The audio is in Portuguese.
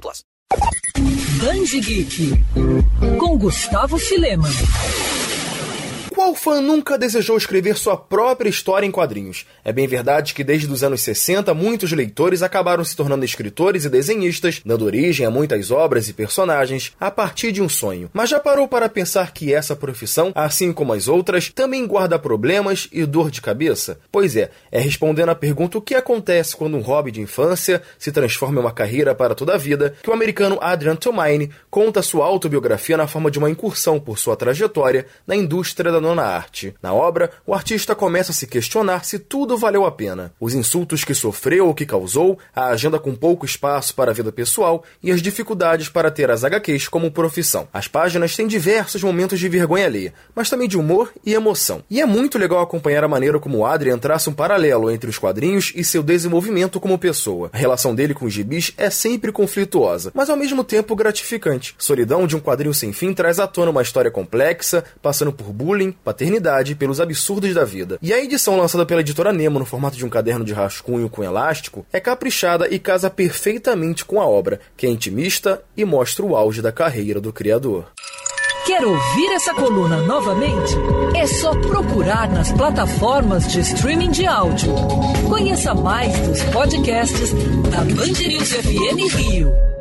plus. Dandy Geek. Com Gustavo Filema. Qual fã nunca desejou escrever sua própria história em quadrinhos? É bem verdade que desde os anos 60 muitos leitores acabaram se tornando escritores e desenhistas, dando origem a muitas obras e personagens a partir de um sonho. Mas já parou para pensar que essa profissão, assim como as outras, também guarda problemas e dor de cabeça? Pois é, é respondendo à pergunta o que acontece quando um hobby de infância se transforma em uma carreira para toda a vida, que o americano Adrian Tomine conta sua autobiografia na forma de uma incursão por sua trajetória na indústria da nona arte. Na obra, o artista começa a se questionar se tudo valeu a pena. Os insultos que sofreu ou que causou, a agenda com pouco espaço para a vida pessoal e as dificuldades para ter as HQs como profissão. As páginas têm diversos momentos de vergonha alheia, mas também de humor e emoção. E é muito legal acompanhar a maneira como o Adrian traça um paralelo entre os quadrinhos e seu desenvolvimento como pessoa. A relação dele com os gibis é sempre conflituosa, mas ao mesmo tempo gratificante. Solidão de um quadrinho sem fim traz à tona uma história complexa, passando por bullying, paternidade, pelos absurdos da vida. E a edição lançada pela editora Nemo no formato de um caderno de rascunho com elástico é caprichada e casa perfeitamente com a obra, que é intimista e mostra o auge da carreira do criador. Quer ouvir essa coluna novamente? É só procurar nas plataformas de streaming de áudio. Conheça mais dos podcasts da Band News FM Rio.